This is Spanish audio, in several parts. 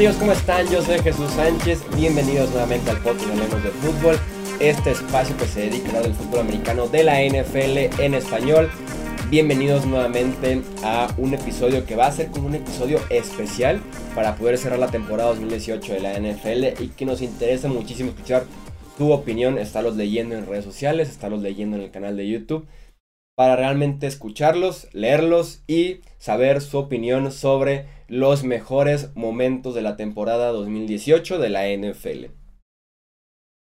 amigos? ¿Cómo están? Yo soy Jesús Sánchez. Bienvenidos nuevamente al podcast Hablemos de Fútbol. Este espacio que se dedica a hablar del fútbol americano de la NFL en español. Bienvenidos nuevamente a un episodio que va a ser como un episodio especial para poder cerrar la temporada 2018 de la NFL y que nos interesa muchísimo escuchar tu opinión. Estarlos leyendo en redes sociales, estarlos leyendo en el canal de YouTube para realmente escucharlos, leerlos y saber su opinión sobre los mejores momentos de la temporada 2018 de la NFL.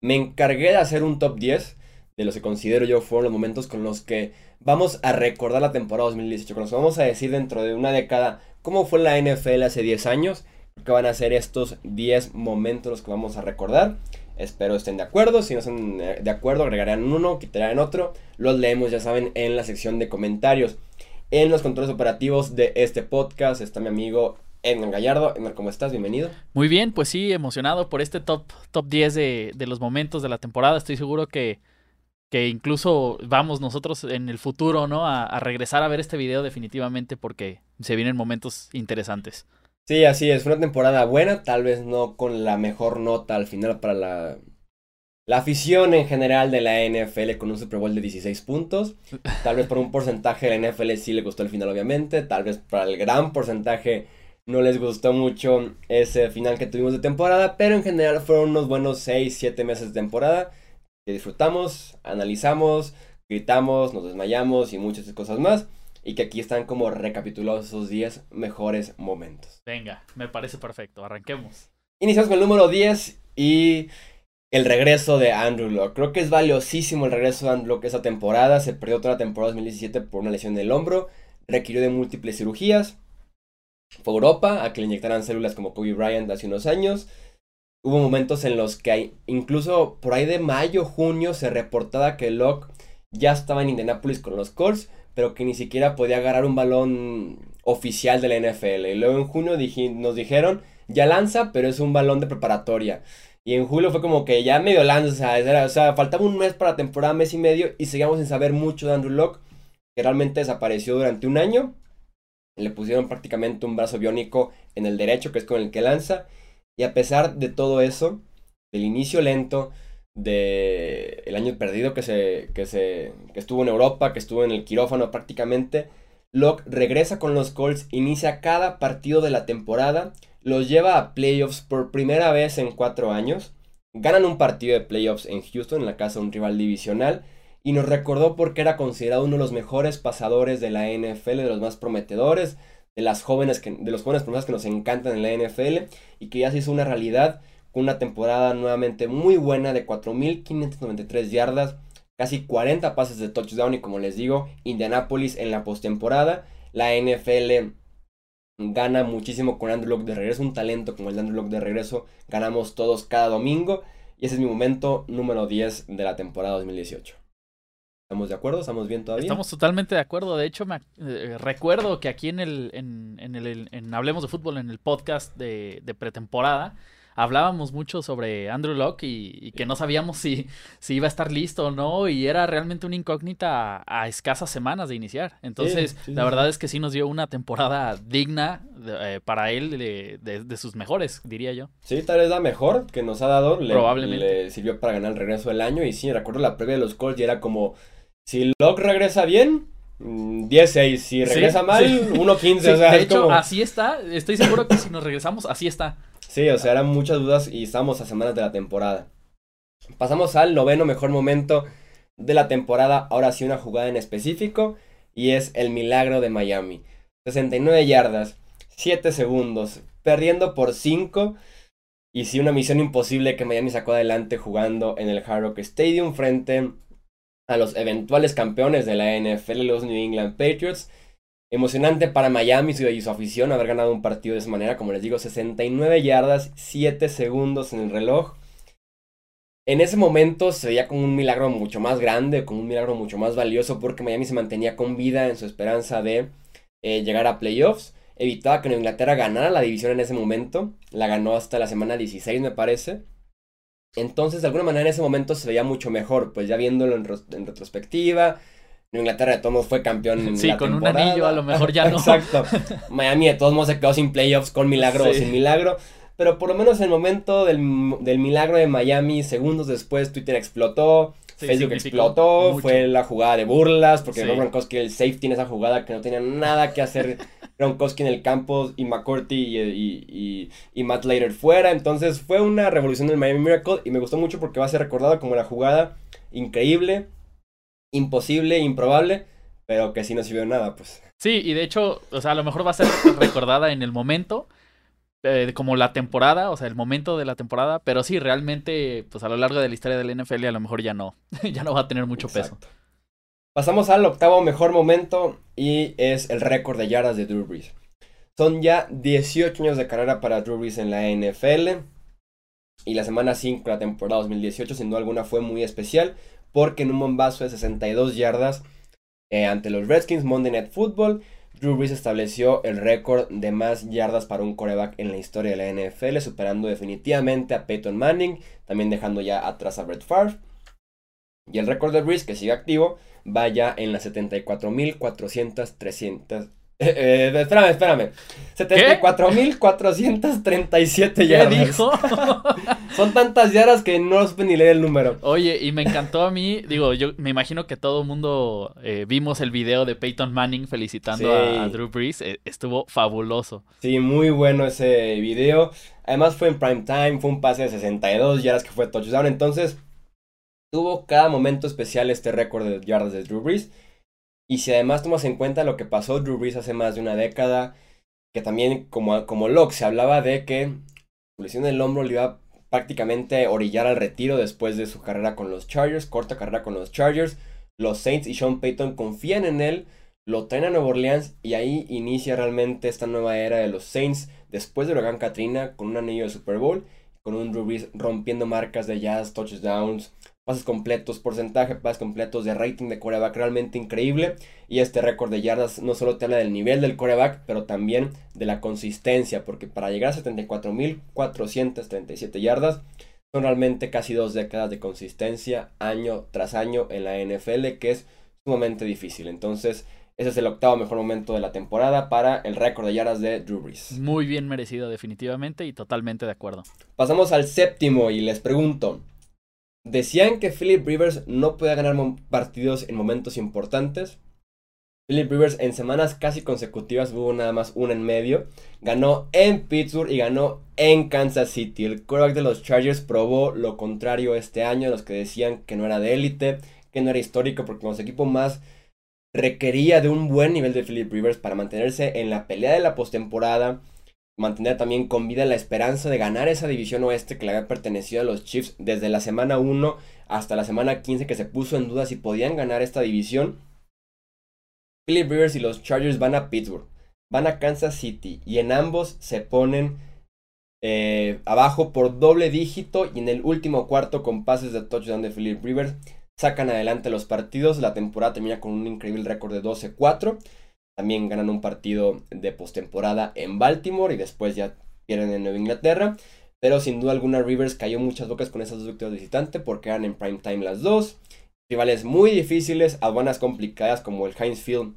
Me encargué de hacer un top 10 de los que considero yo fueron los momentos con los que vamos a recordar la temporada 2018, con los que vamos a decir dentro de una década cómo fue la NFL hace 10 años, que van a ser estos 10 momentos los que vamos a recordar. Espero estén de acuerdo. Si no están eh, de acuerdo, agregarán uno, quitarán otro. Los leemos, ya saben, en la sección de comentarios. En los controles operativos de este podcast está mi amigo Edgar Gallardo. Edgar, ¿cómo estás? Bienvenido. Muy bien, pues sí, emocionado por este top, top 10 de, de los momentos de la temporada. Estoy seguro que, que incluso vamos nosotros en el futuro, ¿no? A, a, regresar a ver este video definitivamente porque se vienen momentos interesantes. Sí, así es, una temporada buena, tal vez no con la mejor nota al final para la, la afición en general de la NFL con un Super Bowl de 16 puntos. Tal vez por un porcentaje de la NFL sí le gustó el final, obviamente. Tal vez para el gran porcentaje no les gustó mucho ese final que tuvimos de temporada. Pero en general fueron unos buenos 6, 7 meses de temporada que disfrutamos, analizamos, gritamos, nos desmayamos y muchas cosas más. Y que aquí están como recapitulados esos 10 mejores momentos. Venga, me parece perfecto. Arranquemos. Iniciamos con el número 10 y el regreso de Andrew Locke. Creo que es valiosísimo el regreso de Andrew Locke esa temporada. Se perdió toda la temporada 2017 por una lesión del hombro. Requirió de múltiples cirugías. Fue a Europa a que le inyectaran células como Kobe Bryant hace unos años. Hubo momentos en los que incluso por ahí de mayo, junio, se reportaba que Locke ya estaba en Indianapolis con los Colts, pero que ni siquiera podía agarrar un balón oficial de la NFL. Y luego en junio nos dijeron, ya lanza, pero es un balón de preparatoria. Y en julio fue como que ya medio lanza, o sea, o sea, faltaba un mes para la temporada, mes y medio, y seguíamos sin saber mucho de Andrew Locke, que realmente desapareció durante un año. Le pusieron prácticamente un brazo biónico en el derecho, que es con el que lanza. Y a pesar de todo eso, del inicio lento, de el año perdido que se, que se que estuvo en Europa, que estuvo en el quirófano prácticamente, Locke regresa con los Colts, inicia cada partido de la temporada los lleva a playoffs por primera vez en cuatro años. Ganan un partido de playoffs en Houston, en la casa de un rival divisional. Y nos recordó porque era considerado uno de los mejores pasadores de la NFL, de los más prometedores, de, las jóvenes que, de los jóvenes promesas que nos encantan en la NFL. Y que ya se hizo una realidad con una temporada nuevamente muy buena de 4.593 yardas, casi 40 pases de touchdown. Y como les digo, Indianapolis en la postemporada. La NFL gana muchísimo con Andrew Locke de regreso, un talento como el de Andrew Locke de regreso, ganamos todos cada domingo y ese es mi momento número 10 de la temporada 2018. ¿Estamos de acuerdo? ¿Estamos bien todavía? Estamos totalmente de acuerdo. De hecho, eh, recuerdo que aquí en el, en, en el en Hablemos de Fútbol, en el podcast de, de pretemporada, hablábamos mucho sobre Andrew Locke y, y, que no sabíamos si, si iba a estar listo o no, y era realmente una incógnita a, a escasas semanas de iniciar. Entonces, sí, sí, la verdad es que sí nos dio una temporada digna de, eh, para él de, de, de, sus mejores, diría yo. Sí, tal vez la mejor que nos ha dado. Le, Probablemente. Le sirvió para ganar el regreso del año. Y sí, recuerdo la previa de los Colts y era como, si Locke regresa bien, 10-6, si regresa sí, mal, sí. 1-15. o sea, de hecho, como... así está. Estoy seguro que si nos regresamos, así está. Sí, o sea, eran muchas dudas y estamos a semanas de la temporada. Pasamos al noveno mejor momento de la temporada. Ahora sí, una jugada en específico. Y es el milagro de Miami. 69 yardas, 7 segundos, perdiendo por 5. Y sí, una misión imposible que Miami sacó adelante jugando en el Hard Rock Stadium frente a los eventuales campeones de la NFL, los New England Patriots. Emocionante para Miami y su afición haber ganado un partido de esa manera. Como les digo, 69 yardas, 7 segundos en el reloj. En ese momento se veía como un milagro mucho más grande, como un milagro mucho más valioso, porque Miami se mantenía con vida en su esperanza de eh, llegar a playoffs. Evitaba que Inglaterra ganara la división en ese momento. La ganó hasta la semana 16, me parece. Entonces, de alguna manera, en ese momento se veía mucho mejor, pues ya viéndolo en, en retrospectiva Inglaterra de todos modos fue campeón en sí, la con temporada. un anillo a lo mejor ya no. Exacto. Miami de todos modos se quedó sin playoffs con milagro sí. o sin milagro. pero por lo menos en el momento del, del milagro de Miami, segundos después Twitter explotó, Sí, Facebook explotó, mucho. fue la jugada de burlas, porque Sí. Rob Gronkowski el safety en esa jugada que no tenía nada que hacer Gronkowski en el campo y McCourty y, y, y- y Matt Later fuera, entonces fue una revolución del Miami Miracle y me gustó mucho porque va a ser recordada como la jugada increíble, imposible, improbable, pero que sí no sirvió nada, pues. Sí, y de hecho, o sea, a lo mejor va a ser recordada en el momento, eh, como la temporada, o sea, el momento de la temporada, pero sí, realmente, pues a lo largo de la historia del NFL a lo mejor ya no, ya no va a tener mucho peso. Pasamos al octavo mejor momento y es el récord de yardas de Drew Brees. Son ya 18 años de carrera para Drew Brees en la NFL. Y la semana 5 de la temporada 2018 sin duda alguna fue muy especial porque en un bombazo de 62 yardas eh, ante los Redskins Monday Night Football, Drew Brees estableció el récord de más yardas para un coreback en la historia de la NFL, superando definitivamente a Peyton Manning, también dejando ya atrás a Brett Favre. Y el récord de Brees, que sigue activo, va ya en las 74.400, 300... Eh, eh, espérame, espérame. 74.437 ¿Qué yardas. dijo? Son tantas yardas que no supe ni leer el número. Oye, y me encantó a mí, digo, yo me imagino que todo el mundo eh, vimos el video de Peyton Manning felicitando Sí. a, Drew Brees, eh, estuvo fabuloso. Sí, muy bueno ese video. Además fue en prime time, fue un pase de 62 yardas que fue touchdown. Entonces, tuvo cada momento especial este récord de yardas de Drew Brees. Y si además tomas en cuenta lo que pasó Drew Brees hace más de una década, que también como, como Locke se hablaba de que su lesión del hombro le iba prácticamente a orillar al retiro después de su carrera con los Chargers, corta carrera con los Chargers. Los Saints y Sean Payton confían en él, lo traen a Nueva Orleans y ahí inicia realmente esta nueva era de los Saints después de Huracán Katrina con un anillo de Super Bowl, con un Drew Brees rompiendo marcas de jazz, touchdowns, pases completos, porcentaje, de pases completos, de rating de coreback realmente increíble. Y este récord de yardas no solo te habla del nivel del coreback, pero también de la consistencia, porque para llegar a 74.437 yardas son realmente casi dos décadas de consistencia año tras año en la NFL, que es sumamente difícil. Entonces, ese es el octavo mejor momento de la temporada para el récord de yardas de Drew Brees. Muy bien merecido definitivamente y totalmente de acuerdo. Pasamos al séptimo y les pregunto. Decían que Philip Rivers no podía ganar partidos en momentos importantes. Philip Rivers en semanas casi consecutivas, hubo nada más una en medio, ganó en Pittsburgh y ganó en Kansas City. El quarterback de los Chargers probó lo contrario este año, los que decían que no era de élite, que no era histórico, porque como su equipo más requería de un buen nivel de Philip Rivers para mantenerse en la pelea de la postemporada, mantener también con vida la esperanza de ganar esa división oeste que le había pertenecido a los Chiefs desde la semana 1 hasta la semana 15 que se puso en duda si podían ganar esta división. Philip Rivers y los Chargers van a Pittsburgh, van a Kansas City y en ambos se ponen eh, abajo por doble dígito y en el último cuarto con pases de touchdown de Philip Rivers sacan adelante los partidos. La temporada termina con un increíble récord de 12-4. También ganan un partido de postemporada en Baltimore y después ya pierden en Nueva Inglaterra. Pero sin duda alguna Rivers cayó muchas bocas con esas dos victorias visitante porque eran en prime time las dos. Rivales muy difíciles, aduanas complicadas como el Heinz Field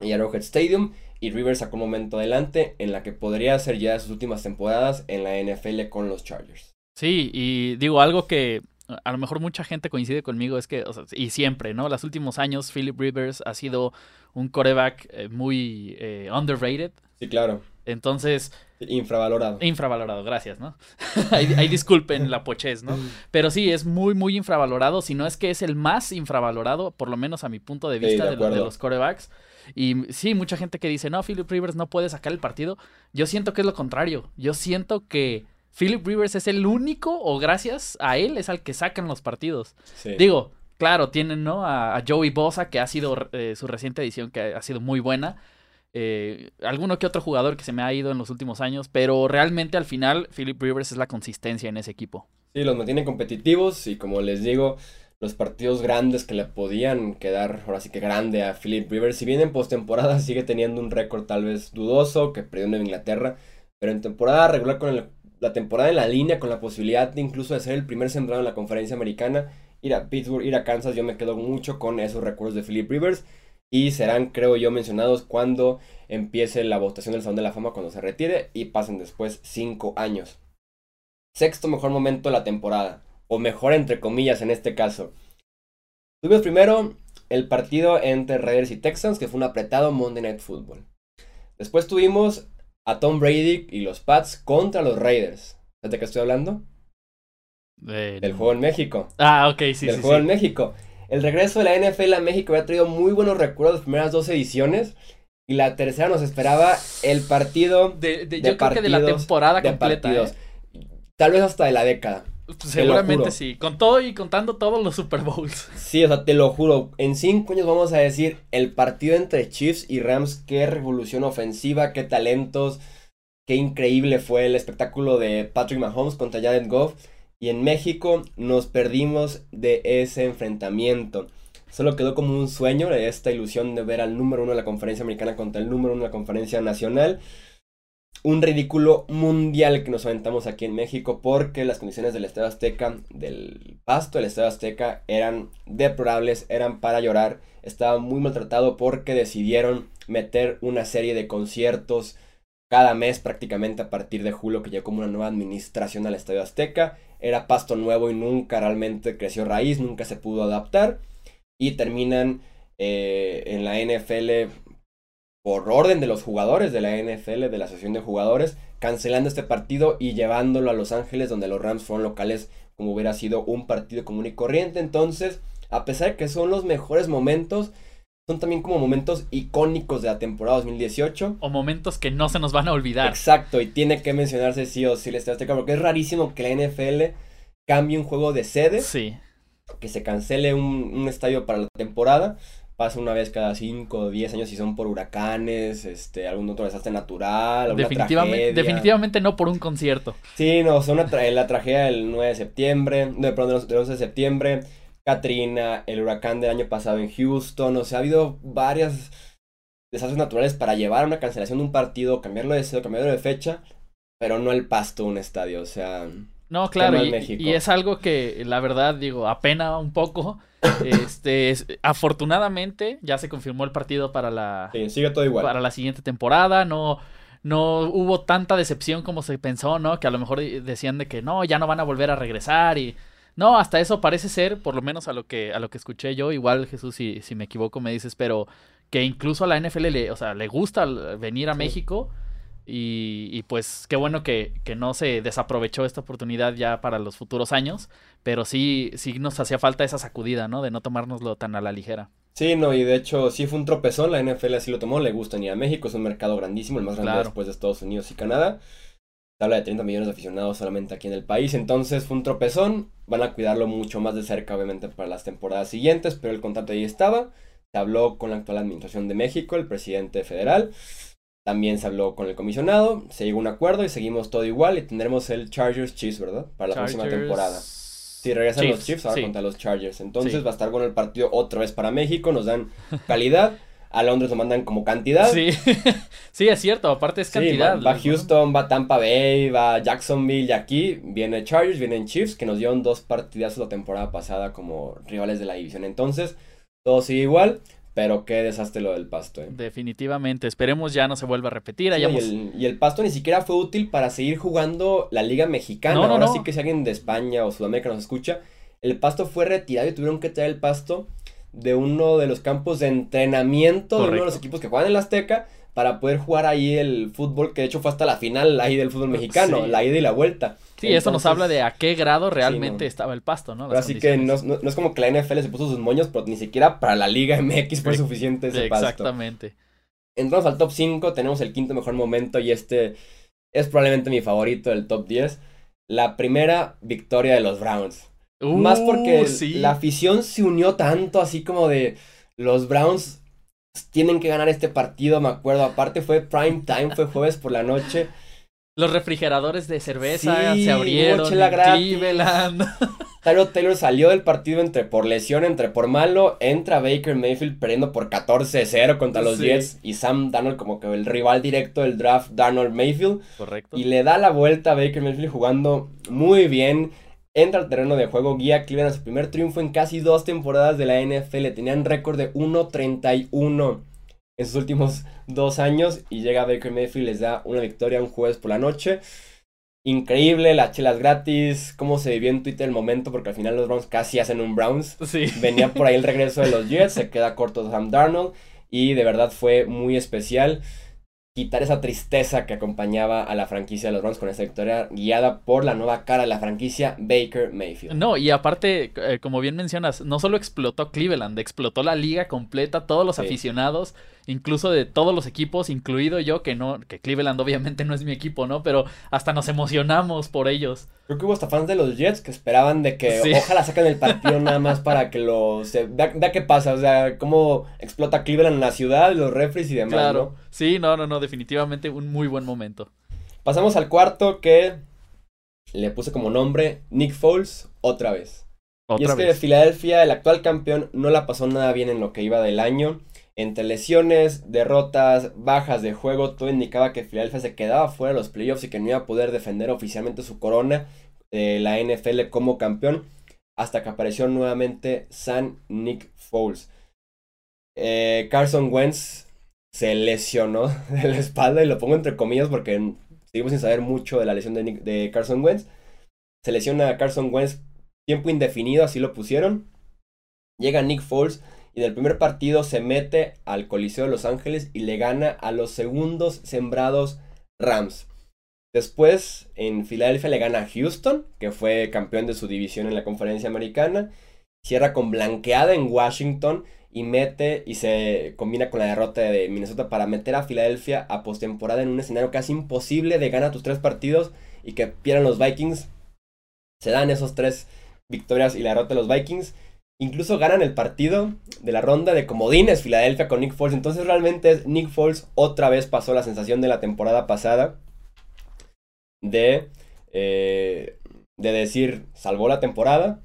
y Arrowhead Stadium. Y Rivers sacó un momento adelante en la que podría ser ya sus últimas temporadas en la NFL con los Chargers. Sí, y digo algo que a lo mejor mucha gente coincide conmigo es que, o sea, y siempre, ¿no? Los últimos años Philip Rivers ha sido un coreback eh, muy eh, underrated. Sí, claro. Entonces, Infravalorado. infravalorado, gracias, ¿no? ahí, ahí disculpen la pochez, ¿no? Pero sí, es muy, muy infravalorado. Si no es que es el más infravalorado, por lo menos a mi punto de Sí, vista de de, los corebacks. Y sí, mucha gente que dice, no, Philip Rivers no puede sacar el partido. Yo siento que es lo contrario. Yo siento que Philip Rivers es el único, o gracias a él, es al que sacan los partidos. Sí. Digo, claro, tienen, ¿no? A, a Joey Bosa, que ha sido eh, su reciente edición, que ha sido muy buena. Eh, alguno que otro jugador que se me ha ido en los últimos años, pero realmente al final Philip Rivers es la consistencia en ese equipo. Sí, los mantienen competitivos y como les digo, los partidos grandes que le podían quedar, ahora sí que grande a Philip Rivers, si bien en postemporada sigue teniendo un récord tal vez dudoso, que perdió en Inglaterra, pero en temporada regular con el- la temporada en la línea, con la posibilidad de incluso de ser el primer sembrado en la conferencia americana, ir a Pittsburgh, ir a Kansas, yo me quedo mucho con esos recuerdos de Philip Rivers. y serán, creo yo, mencionados cuando empiece la votación del Salón de la Fama, cuando se retire y pasen después cinco años. Sexto mejor momento de la temporada, o mejor entre comillas en este caso. Tuvimos primero el partido entre Raiders y Texans, que fue un apretado Monday Night Football. Después tuvimos a Tom Brady y los Pats contra los Raiders. ¿De qué estoy hablando? Del juego en México. Ah, ok, sí, Del juego en México. El regreso de la NFL a México había traído muy buenos recuerdos las primeras dos ediciones. Y la tercera nos esperaba el partido. De, yo creo que de la temporada completa. ¿eh? Tal vez hasta de la década. Seguramente sí. Con todo y contando todos los Super Bowls. Sí, o sea, te lo juro. En cinco años vamos a decir el partido entre Chiefs y Rams. Qué revolución ofensiva, qué talentos. Qué increíble fue el espectáculo de Patrick Mahomes contra Jared Goff. Y en México nos perdimos de ese enfrentamiento. Solo quedó como un sueño esta ilusión de ver al número uno de la conferencia americana contra el número uno de la conferencia nacional un ridículo mundial que nos aventamos aquí en México porque las condiciones del Estadio Azteca, del pasto del Estadio Azteca, eran deplorables, eran para llorar. Estaba muy maltratado porque decidieron meter una serie de conciertos cada mes prácticamente a partir de julio que llegó como una nueva administración al Estadio Azteca. Era pasto nuevo y nunca realmente creció raíz, nunca se pudo adaptar. Y terminan eh, en la NFL por orden de los jugadores de la NFL, de la asociación de jugadores, cancelando este partido y llevándolo a Los Ángeles, donde los Rams fueron locales, como hubiera sido un partido común y corriente. Entonces, a pesar de que son los mejores momentos, son también como momentos icónicos de la temporada 2018. O momentos que no se nos van a olvidar. Exacto, y tiene que mencionarse sí o sí el Estadio Azteca, porque es rarísimo que la NFL cambie un juego de sede. Sí. Que se cancele un, un estadio para la temporada pasa una vez cada 5 o 10 años si son por huracanes, este, algún otro desastre natural, definitivamente, definitivamente no por un concierto. Sí, no, son la tragedia del 9 de septiembre, de, perdón, del 11 de septiembre, Katrina, el huracán del año pasado en Houston, o sea, ha habido varias desastres naturales para llevar a una cancelación de un partido, cambiarlo de cambiarlo de fecha, pero no el pasto un estadio, o sea... No, claro, y, es algo que la verdad digo, apena un poco. Este, afortunadamente ya se confirmó el partido para la sigue todo igual. para la siguiente temporada, no no hubo tanta decepción como se pensó, ¿no? Que a lo mejor decían de que no, ya no van a volver a regresar y no, hasta eso parece ser, por lo menos a lo que a lo que escuché yo, igual Jesús si, si me equivoco me dices, pero que incluso a la NFL le, o sea, le gusta venir a México y, pues qué bueno que, no se desaprovechó esta oportunidad ya para los futuros años, pero sí, sí nos hacía falta esa sacudida, ¿no? De no tomárnoslo tan a la ligera. Sí, no, y de hecho sí fue un tropezón, la NFL así lo tomó, le gusta ni a México, es un mercado grandísimo, el más grande después de Estados Unidos y Canadá. Habla de 30 millones de aficionados solamente aquí en el país, entonces fue un tropezón, van a cuidarlo mucho más de cerca obviamente para las temporadas siguientes, pero el contrato ahí estaba, se habló con la actual administración de México, el presidente federal, también se habló con el comisionado, se llegó a un acuerdo y seguimos todo igual y tendremos el Chargers Chiefs, ¿verdad? Para la próxima temporada. Si regresan los Chiefs, ahora contra los Chargers. Entonces va a estar con el partido otra vez para México, nos dan calidad. A Londres lo mandan como cantidad. Sí, sí, es cierto, aparte es cantidad. va, Houston, va Tampa Bay, va Jacksonville y aquí viene Chargers, vienen Chiefs, que nos dieron dos partidas la temporada pasada como rivales de la división. Entonces, todo sigue igual. Pero qué desastre lo del pasto. Eh. Definitivamente. Esperemos ya no se vuelva a repetir. y, el, pasto ni siquiera fue útil para seguir jugando la Liga Mexicana. Ahora sí que si alguien de España o Sudamérica nos escucha, el pasto fue retirado y tuvieron que traer el pasto de uno de los campos de entrenamiento de uno de los equipos que juegan en la Azteca para poder jugar ahí el fútbol, que de hecho fue hasta la final ahí del fútbol mexicano, la ida y la vuelta. Sí, eso nos habla de a qué grado realmente estaba el pasto, ¿no? así que no, es como que la NFL se puso sus moños, pero ni siquiera para la Liga MX fue suficiente ese pasto. Exactamente. Entramos al top 5, tenemos el quinto mejor momento y este es probablemente mi favorito del top 10. La primera victoria de los Browns. Más porque uh, la afición se unió tanto, así como de los Browns tienen que ganar este partido, me acuerdo. Aparte fue prime time, fue jueves por la noche. Los refrigeradores de cerveza se abrieron. Cleveland. Tyler Taylor salió del partido entre por lesión, entre por malo. Entra Baker Mayfield perdiendo por 14-0 contra los Jets. Y Sam Darnold como que el rival directo del draft, Darnold Mayfield. Correcto. Y le da la vuelta a Baker Mayfield jugando muy bien. Entra al terreno de juego, guía Cleveland a su primer triunfo en casi dos temporadas de la NFL. Tenían récord de 1-31 en sus últimos dos años y llega Baker Mayfield les da una victoria un jueves por la noche. Increíble, las chelas gratis, cómo se vivió en Twitter el momento, porque al final los Browns casi hacen un Browns. Sí. Venía por ahí el regreso de los Jets, se queda corto Sam Darnold y de verdad fue muy especial quitar esa tristeza que acompañaba a la franquicia de los Browns con esa victoria guiada por la nueva cara de la franquicia, Baker Mayfield. No, y aparte, eh, como bien mencionas, no solo explotó Cleveland, explotó la liga completa, todos los aficionados, incluso de todos los equipos, incluido yo, que no, que Cleveland obviamente no es mi equipo, ¿no? Pero hasta nos emocionamos por ellos. Creo que hubo hasta fans de los Jets que esperaban de que ojalá saquen el partido nada más para que lo... Se, vea, qué pasa, o sea, cómo explota Cleveland en la ciudad, los refres y demás, Claro, sí, no, no, no, definitivamente un muy buen momento. Pasamos al cuarto que le puse como nombre Nick Foles otra vez. ¿Otra y es que Filadelfia, el actual campeón, no la pasó nada bien en lo que iba del año. Entre lesiones, derrotas, bajas de juego, todo indicaba que Philadelphia se quedaba fuera de los playoffs y que no iba a poder defender oficialmente su corona de la NFL como campeón. Hasta que apareció nuevamente San Nick Foles. Eh, Carson Wentz se lesionó de la espalda y lo pongo entre comillas porque seguimos sin saber mucho de la lesión de, de Carson Wentz. Se lesiona a Carson Wentz tiempo indefinido, así lo pusieron. Llega Nick Foles y del primer partido se mete al Coliseo de Los Ángeles y le gana a los segundos sembrados Rams. Después en Filadelfia le gana a Houston, que fue campeón de su división en la conferencia americana. Cierra con blanqueada en Washington y mete y se combina con la derrota de Minnesota para meter a Filadelfia a postemporada en un escenario casi imposible de ganar tus tres partidos y que pierdan los Vikings. Se dan esos tres victorias y la derrota de los Vikings Incluso ganan el partido de la ronda de comodines Filadelfia con Nick Foles. Entonces realmente Nick Foles otra vez pasó la sensación de la temporada pasada de, eh, de decir, salvó la temporada.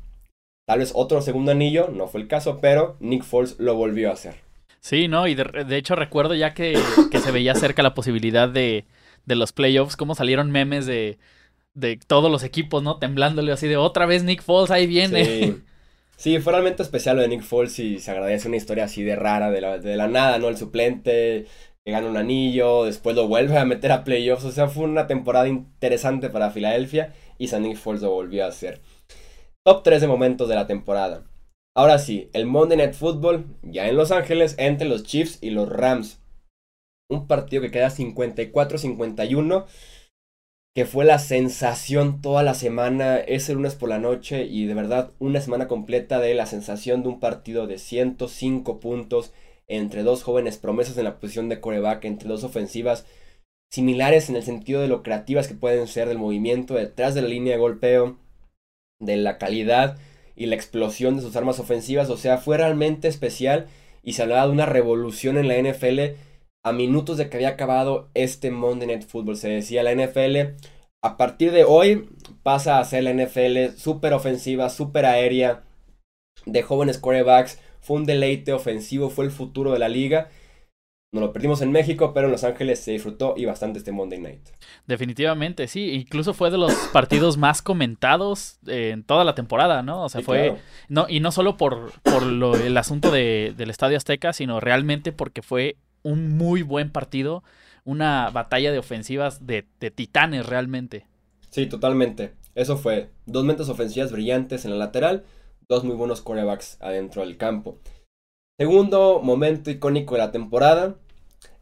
Tal vez otro segundo anillo, no fue el caso, pero Nick Foles lo volvió a hacer. Sí, no, y de, hecho recuerdo ya que, que, se veía cerca la posibilidad de, de los playoffs, cómo salieron memes de, de todos los equipos, ¿no? Temblándole así de otra vez Nick Foles, ahí viene. Sí. Sí, fue realmente especial lo de Nick Foles y se agradece una historia así de rara, de la, de la nada, ¿no? El suplente que gana un anillo, después lo vuelve a meter a playoffs, o sea, fue una temporada interesante para Filadelfia y San Nick Foles lo volvió a hacer. Top 3 de momentos de la temporada. Ahora sí, el Monday Night Football, ya en Los Ángeles, entre los Chiefs y los Rams. Un partido que queda 54-51 que fue la sensación toda la semana, ese lunes por la noche y de verdad una semana completa de la sensación de un partido de 105 puntos entre dos jóvenes promesas en la posición de coreback, entre dos ofensivas similares en el sentido de lo creativas que pueden ser del movimiento detrás de la línea de golpeo, de la calidad y la explosión de sus armas ofensivas, o sea, fue realmente especial y se hablaba de una revolución en la NFL a minutos de que había acabado este Monday Night Football. Se decía la NFL, a partir de hoy pasa a ser la NFL súper ofensiva, súper aérea, de jóvenes quarterbacks. Fue un deleite ofensivo, fue el futuro de la liga. No lo perdimos en México, pero en Los Ángeles se disfrutó y bastante este Monday Night. Definitivamente, sí. Incluso fue de los partidos más comentados en toda la temporada, ¿no? O sea, fue. No, y no solo por, por lo, el asunto de, del Estadio Azteca, sino realmente porque fue un muy buen partido, una batalla de ofensivas de, titanes realmente. Sí, totalmente. Eso fue. Dos mentes ofensivas brillantes en la lateral, dos muy buenos corebacks adentro del campo. Segundo momento icónico de la temporada,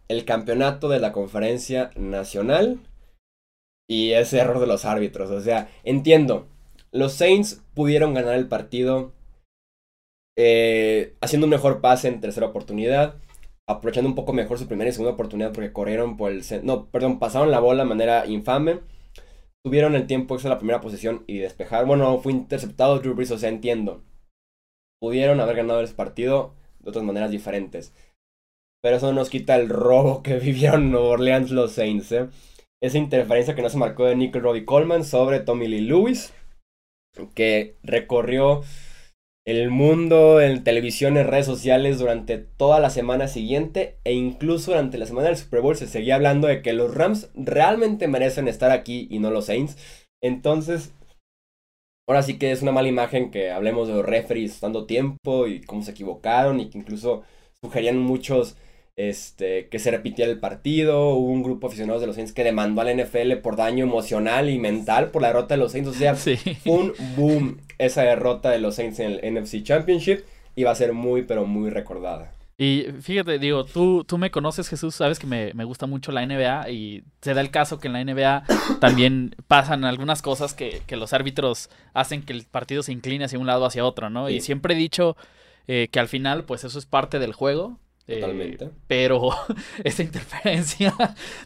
el campeonato de la conferencia nacional y ese error de los árbitros. O sea, entiendo, los Saints pudieron ganar el partido eh, haciendo un mejor pase en tercera oportunidad aprovechando un poco mejor su primera y segunda oportunidad porque corrieron por el... No, perdón, pasaron la bola de manera infame. Tuvieron el tiempo extra la primera posición y despejar. Bueno, fue interceptado Drew Brees, o sea, entiendo. Pudieron haber ganado ese partido de otras maneras diferentes. Pero eso no nos quita el robo que vivieron Nueva Orleans los Saints, ¿eh? Esa interferencia que no se marcó de Nickel Robbie Coleman sobre Tommy Lee Lewis. Que recorrió el mundo en televisión, en redes sociales durante toda la semana siguiente e incluso durante la semana del Super Bowl se seguía hablando de que los Rams realmente merecen estar aquí y no los Saints. Entonces, ahora sí que es una mala imagen que hablemos de los referees dando tiempo y cómo se equivocaron y que incluso sugerían muchos este, que se repitiera el partido. Hubo un grupo de aficionados de los Saints que demandó al NFL por daño emocional y mental por la derrota de los Saints. O sea, un boom esa derrota de los Saints en el NFC Championship y va a ser muy, pero muy recordada. Y fíjate, digo, tú, tú me conoces, Jesús, sabes que me, gusta mucho la NBA y se da el caso que en la NBA también pasan algunas cosas que, los árbitros hacen que el partido se incline hacia un lado o hacia otro, ¿no? Y siempre he dicho eh, que al final, pues eso es parte del juego. Eh, Totalmente. pero esa interferencia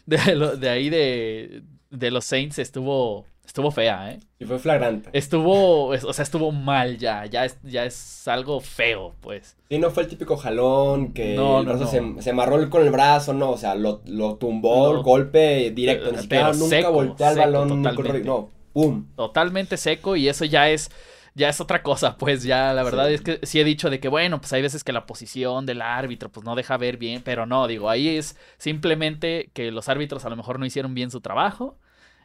de, de ahí de, de los Saints estuvo Estuvo fea, ¿eh? Y fue flagrante. Estuvo, o sea, estuvo mal ya, ya es, ya es algo feo, pues. Sí, no fue el típico jalón que no, no, Se, se, amarró con el brazo, no, o sea, lo, lo tumbó, el golpe directo, ni siquiera nunca volteó al balón, no, pum. Totalmente seco y eso ya es, ya es otra cosa, pues ya la verdad es que sí he dicho de que bueno, pues hay veces que la posición del árbitro pues no deja ver bien, pero no, digo, ahí es simplemente que los árbitros a lo mejor no hicieron bien su trabajo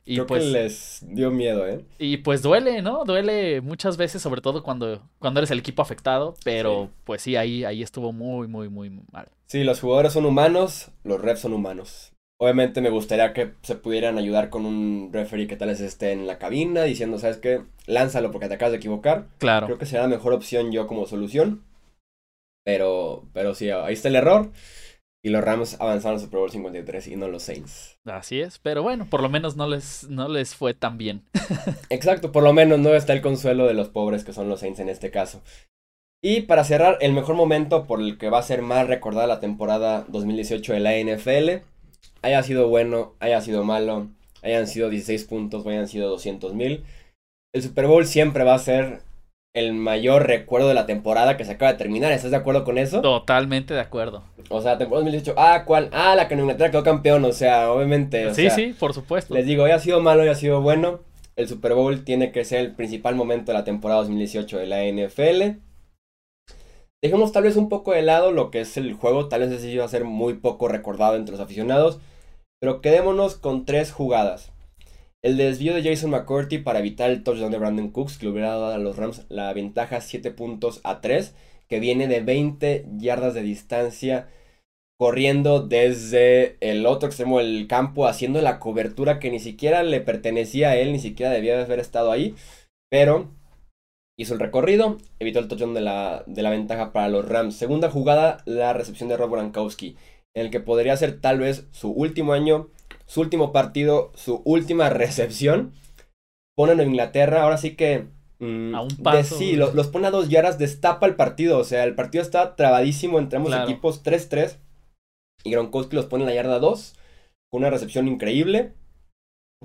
y Creo pues, que les dio miedo, ¿eh? Y pues duele, ¿no? Duele muchas veces, sobre todo cuando, cuando eres el equipo afectado, pero pues sí, ahí, ahí estuvo muy, muy, muy mal. Sí, los jugadores son humanos, los refs son humanos. Obviamente me gustaría que se pudieran ayudar con un referee que tal vez esté en la cabina diciendo, ¿sabes qué? Lánzalo porque te acabas de equivocar. Claro. Creo que será la mejor opción yo como solución. Pero, pero sí, ahí está el error. Y los Rams avanzaron al Super Bowl 53 y no los Saints. Así es, pero bueno, por lo menos no les, no les fue tan bien. Exacto, por lo menos no está el consuelo de los pobres que son los Saints en este caso. Y para cerrar, el mejor momento por el que va a ser más recordada la temporada 2018 de la NFL, haya sido bueno, haya sido malo, hayan sido 16 puntos o hayan sido 200 mil, el Super Bowl siempre va a ser el mayor recuerdo de la temporada que se acaba de terminar. ¿Estás de acuerdo con eso? Totalmente de acuerdo. O sea, temporada 2018, ah, ¿cuál? Ah, la que en Inglaterra quedó campeón, o sea, obviamente. sí, sí, por supuesto. Les digo, ya ha sido malo, ya ha sido bueno. El Super Bowl tiene que ser el principal momento de la temporada 2018 de la NFL. Dejemos tal vez un poco de lado lo que es el juego, tal vez ese va a ser muy poco recordado entre los aficionados, pero quedémonos con tres jugadas. El desvío de Jason McCourty para evitar el touchdown de Brandon Cooks, que le hubiera dado a los Rams la ventaja 7 puntos a 3, que viene de 20 yardas de distancia, corriendo desde el otro extremo del campo, haciendo la cobertura que ni siquiera le pertenecía a él, ni siquiera debía de haber estado ahí, pero hizo el recorrido, evitó el touchdown de la, de la ventaja para los Rams. Segunda jugada, la recepción de Rob Gronkowski, en el que podría ser tal vez su último año su último partido, su última recepción. Ponen a Inglaterra, ahora sí que... Mm, a un paso. sí, los, pone a dos yardas, destapa el partido. O sea, el partido está trabadísimo entre ambos equipos 3-3. Y Gronkowski los pone en la yarda 2. Con una recepción increíble.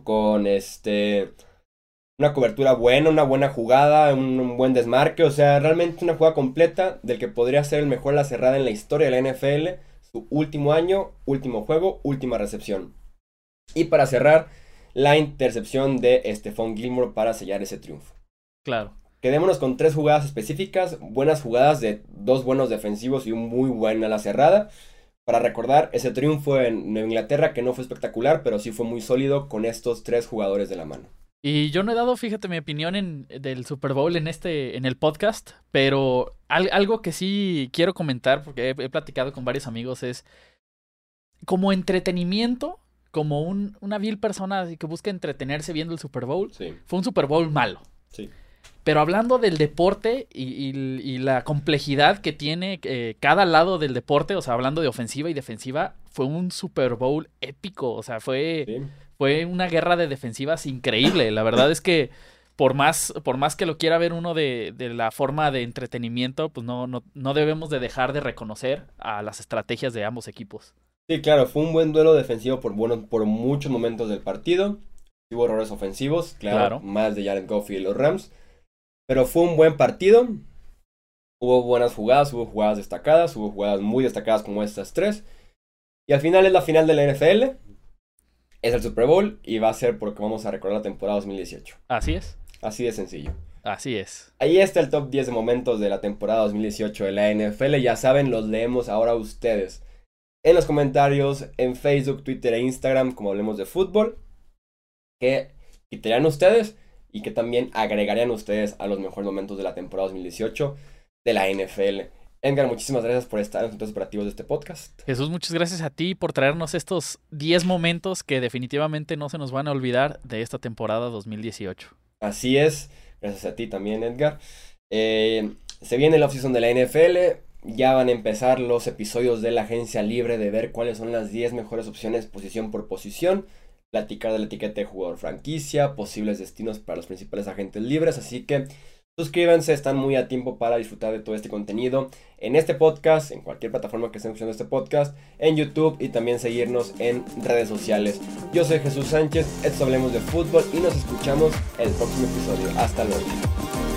Con este. Una cobertura buena, una buena jugada, un, buen desmarque. O sea, realmente una jugada completa del que podría ser el mejor la cerrada en la historia de la NFL. Su último año, último juego, última recepción. Y para cerrar, la intercepción de Stephon Gilmore para sellar ese triunfo. Claro. Quedémonos con tres jugadas específicas, buenas jugadas de dos buenos defensivos y un muy buen la cerrada. Para recordar ese triunfo en Nueva Inglaterra que no fue espectacular, pero sí fue muy sólido con estos tres jugadores de la mano. Y yo no he dado, fíjate, mi opinión en, del Super Bowl en este, en el podcast, pero algo que sí quiero comentar, porque he, platicado con varios amigos, es como entretenimiento, como un, una vil persona que busca entretenerse viendo el Super Bowl, fue un Super Bowl malo. Sí. Pero hablando del deporte y, la complejidad que tiene eh, cada lado del deporte, o sea, hablando de ofensiva y defensiva, fue un Super Bowl épico. O sea, fue, fue una guerra de defensivas increíble. La verdad es que por más, por más que lo quiera ver uno de, de la forma de entretenimiento, pues no, no, no debemos de dejar de reconocer a las estrategias de ambos equipos. Sí, claro, fue un buen duelo defensivo por, bueno, por muchos momentos del partido. Hubo errores ofensivos, claro, más de Jared Goff y los Rams. Pero fue un buen partido. Hubo buenas jugadas, hubo jugadas destacadas, hubo jugadas muy destacadas como estas tres. Y al final es la final de la NFL. Es el Super Bowl y va a ser porque vamos a recordar la temporada 2018. Así es. Así de sencillo. Así es. Ahí está el top 10 de momentos de la temporada 2018 de la NFL. Ya saben, los leemos ahora ustedes en los comentarios en Facebook, Twitter e Instagram, como hablemos de fútbol. ¿Qué quitarían ustedes? y que también agregarían ustedes a los mejores momentos de la temporada 2018 de la NFL. Edgar, muchísimas gracias por estar en los operativos de este podcast. Jesús, muchas gracias a ti por traernos estos 10 momentos que definitivamente no se nos van a olvidar de esta temporada 2018. Así es, gracias a ti también, Edgar. Eh, se viene la off-season de la NFL, ya van a empezar los episodios de la agencia libre de ver cuáles son las 10 mejores opciones posición por posición, platicar de la etiqueta de jugador franquicia, posibles destinos para los principales agentes libres, así que Suscríbanse, están muy a tiempo para disfrutar de todo este contenido en este podcast, en cualquier plataforma que estén escuchando este podcast, en YouTube y también seguirnos en redes sociales. Yo soy Jesús Sánchez, esto hablemos de fútbol y nos escuchamos el próximo episodio. Hasta luego.